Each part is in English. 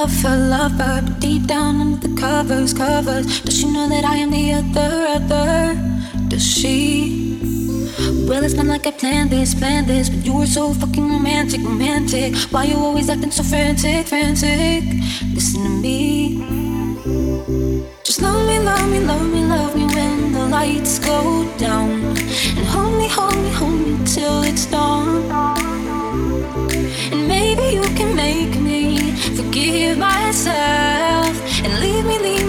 love her, love her, but deep down under the covers, covers, does she know that I am the other, other? Does she? Well, it's not like I planned this, planned this, but you were so fucking romantic, romantic. Why you always acting so frantic, frantic? Listen to me. Just love me, love me, love me, love me when the lights go down, and hold me, hold me, hold me till it's dawn. Forgive myself and leave me, leave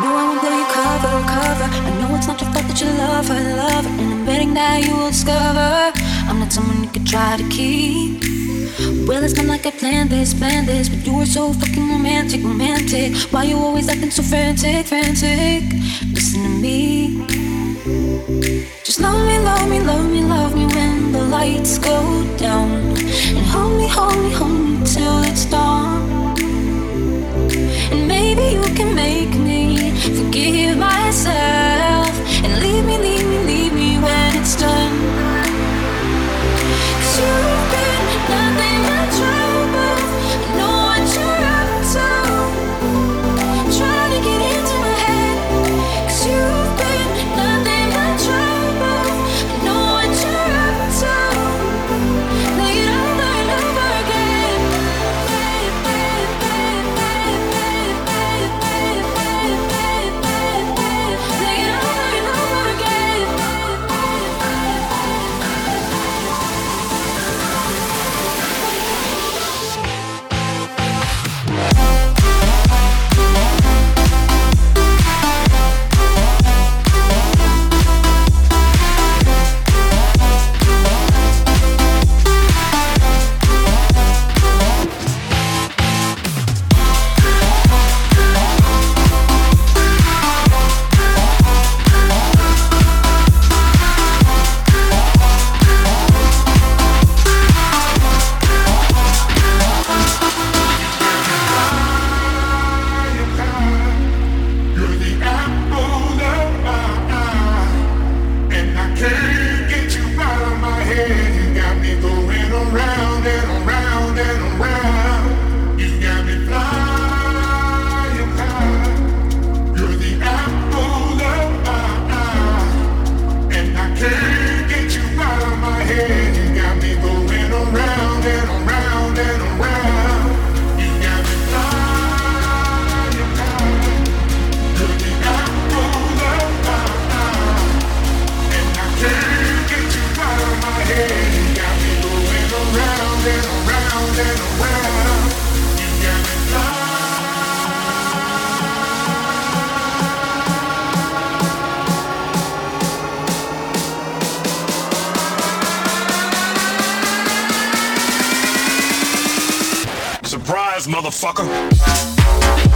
No, I won't let you cover, cover. I know it's not your fault that you love her, love her. And I'm betting that you will discover I'm not someone you could try to keep. Well, it's not like I planned this, planned this, but you were so fucking romantic, romantic. Why you always acting so frantic, frantic? Listen to me. Just love me, love me, love me, love me when the lights go down. And hold me, hold me, hold me till it's dawn. And maybe you can make forgive myself and leave me, leave me, leave me when it's done. Motherfucker.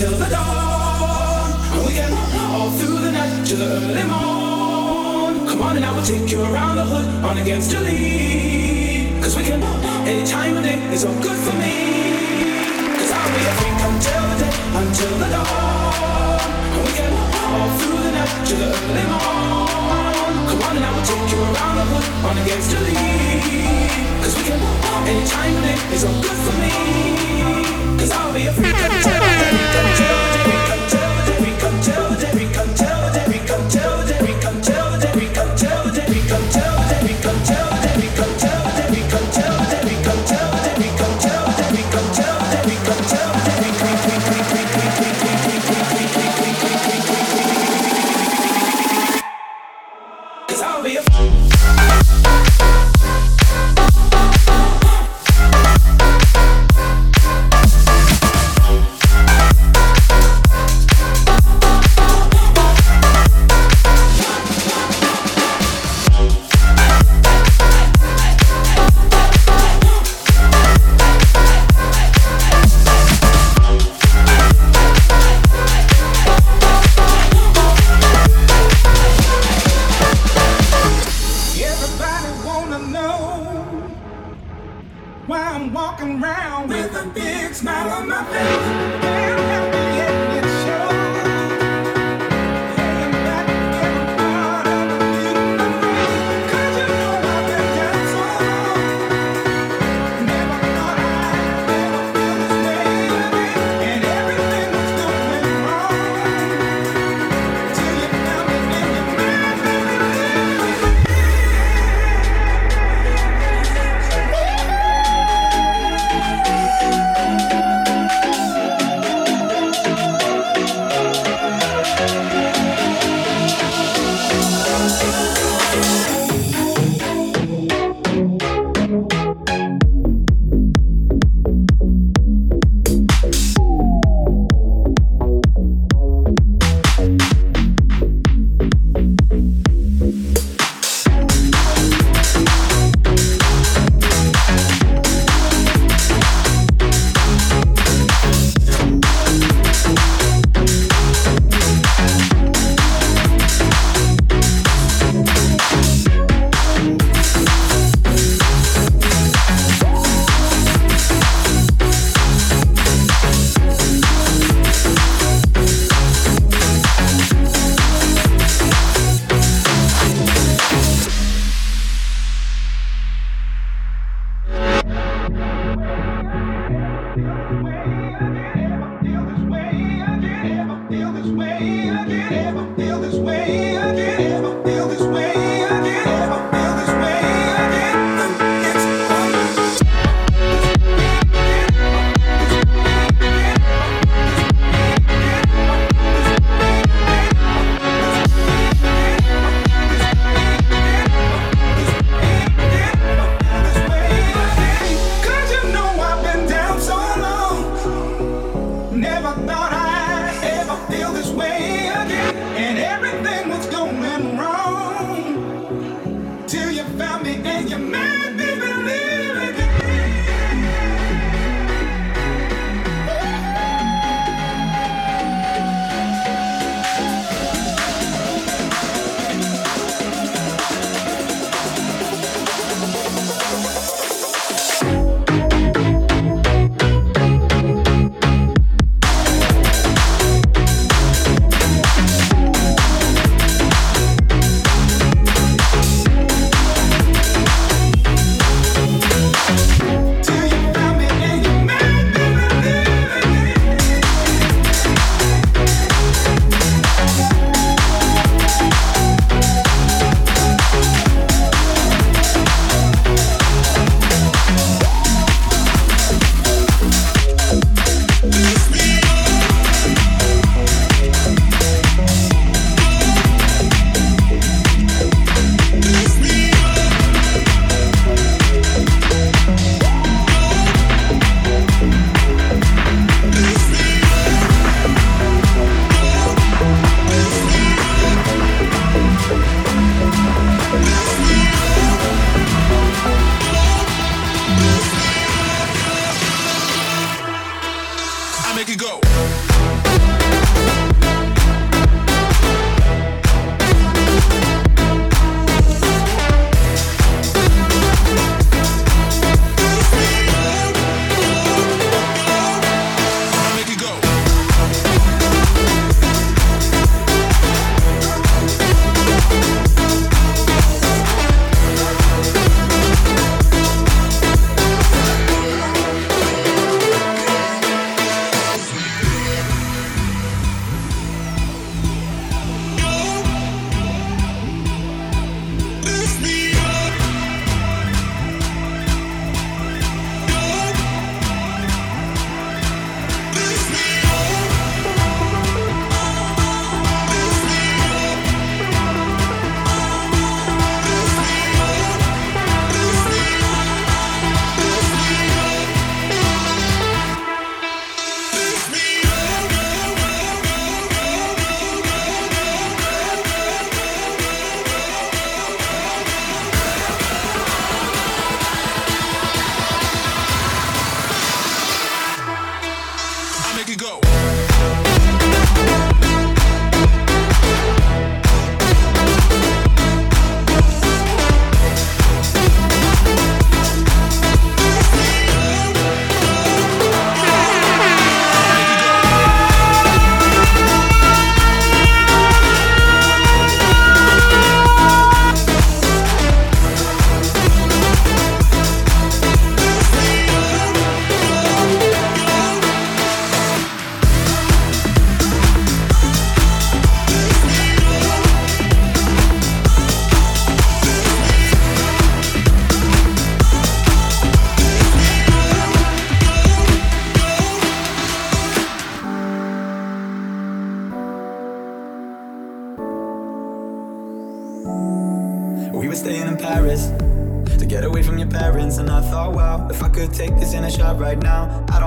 till the dawn. And we can run all through the night to the early morn. Come on and I will take you around the hood on against your lead. Cause we can run any time of day, is all good for me. Cause I'll be a freak until the day, until the dawn. And we can run all through the night to the early morn. Come on and I will take you around the hood on against the lead. Cause we can move on any time of day, it's all good for me. Cause I'll be a freak until the day, until the day, until come, day, until the.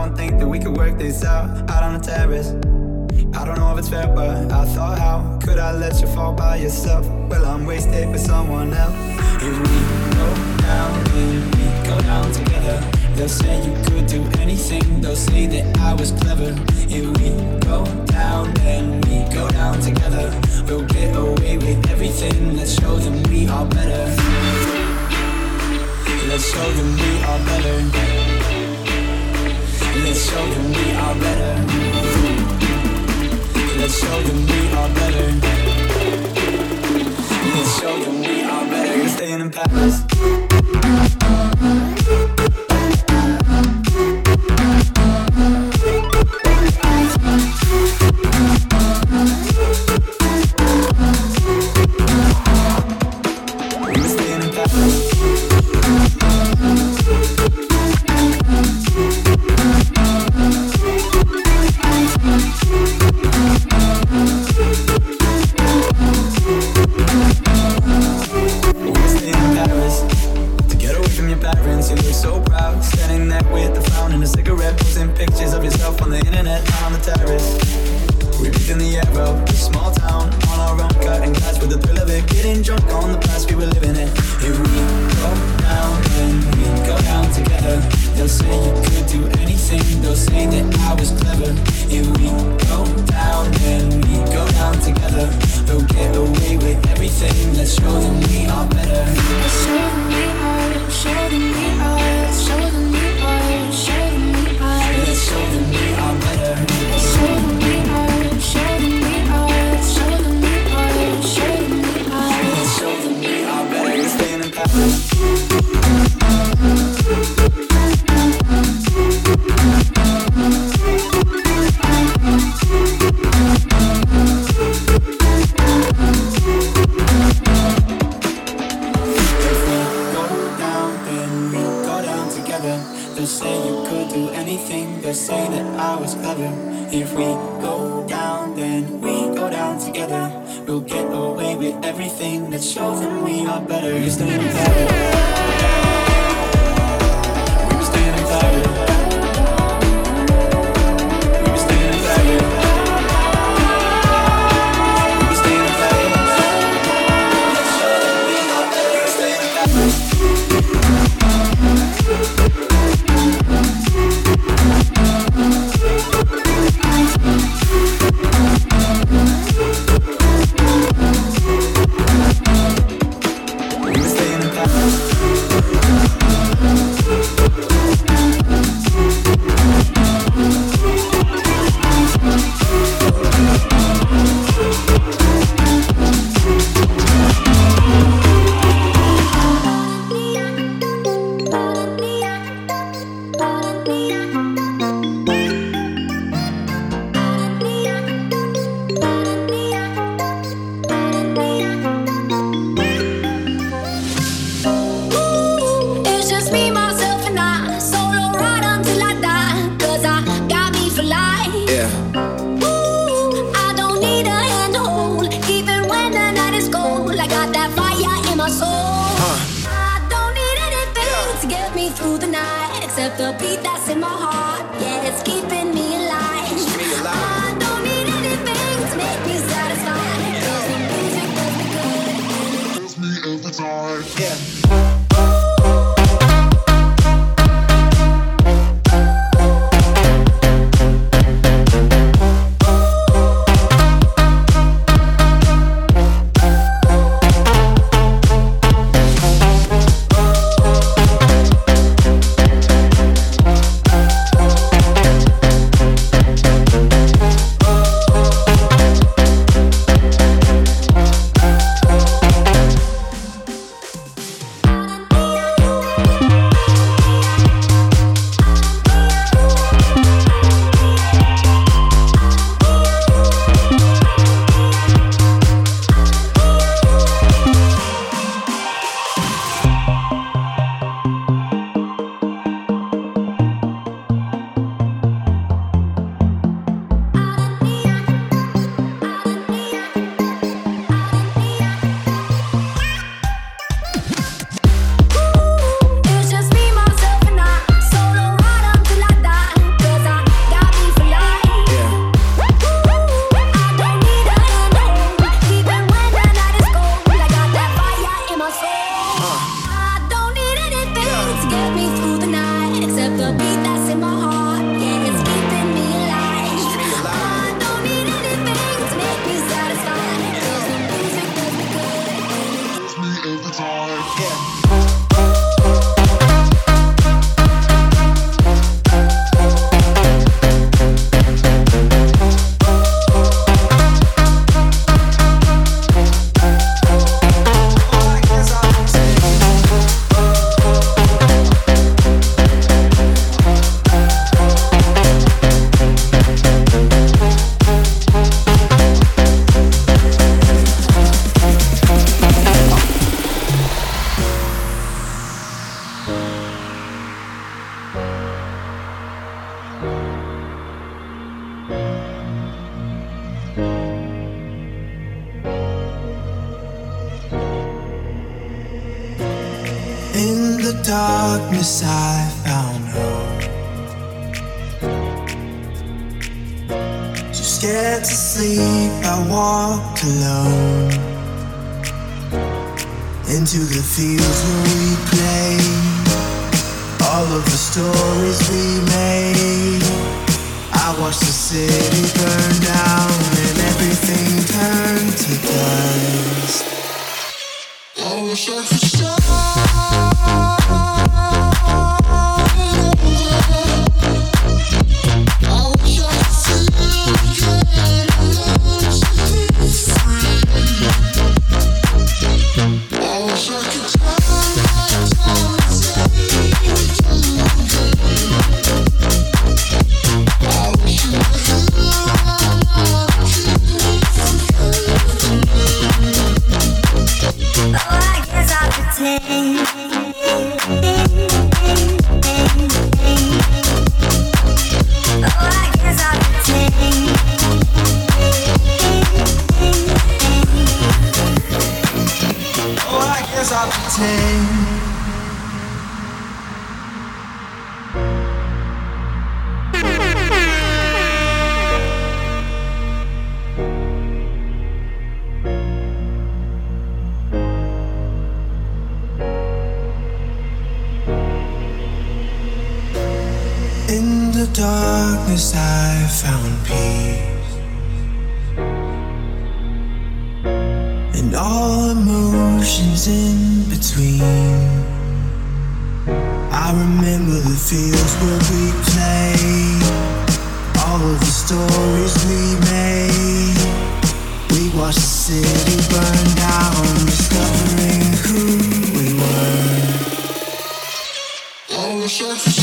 don't think that we could work this out out on the terrace. I don't know if it's fair, but I thought, how could I let you fall by yourself? Well, I'm wasted with someone else. If we go down, then we go down together. They'll say you could do anything, they'll say that I was clever. If we go down, then we go down together. We'll get away with everything, let's show them we are better. Let's show them we are better. Let's show them we are better. Let's show them we are better. Let's show them we are better. We're staying in Paris. the beat that's in my heart. Yeah, it's keeping. I walk alone into the fields where we play. All of the stories we made. I watch the city burn down and everything turn to dust. I wish I could show. emotions.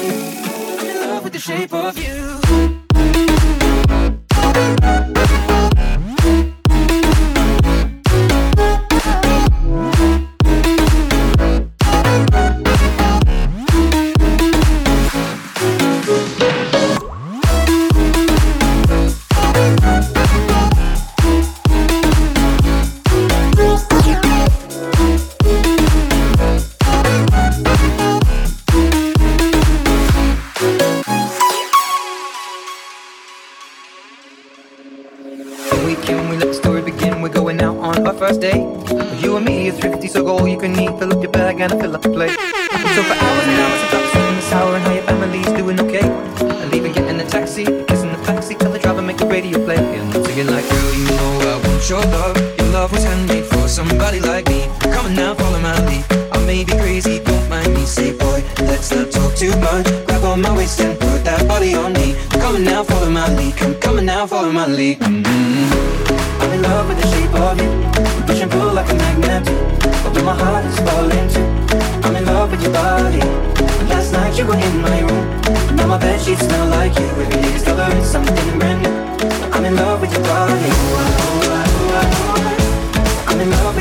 shape of you. your love. Your love was handmade for somebody like me. Come on now, follow my lead. I may be crazy, don't mind me. Say, boy, let's not talk too much. Grab on my waist and put that body on me. Come on now, follow my lead. Come, come on now, follow my lead. Mm-hmm. I'm in love with the shape of you. Push and pull like a magnet. Although my heart is falling too. I'm in love with your body. Last night you were in my room. Now my bed sheets smell like you. Every day discovering something brand new. I'm in love with your body. Oh, oh, oh. I'm in love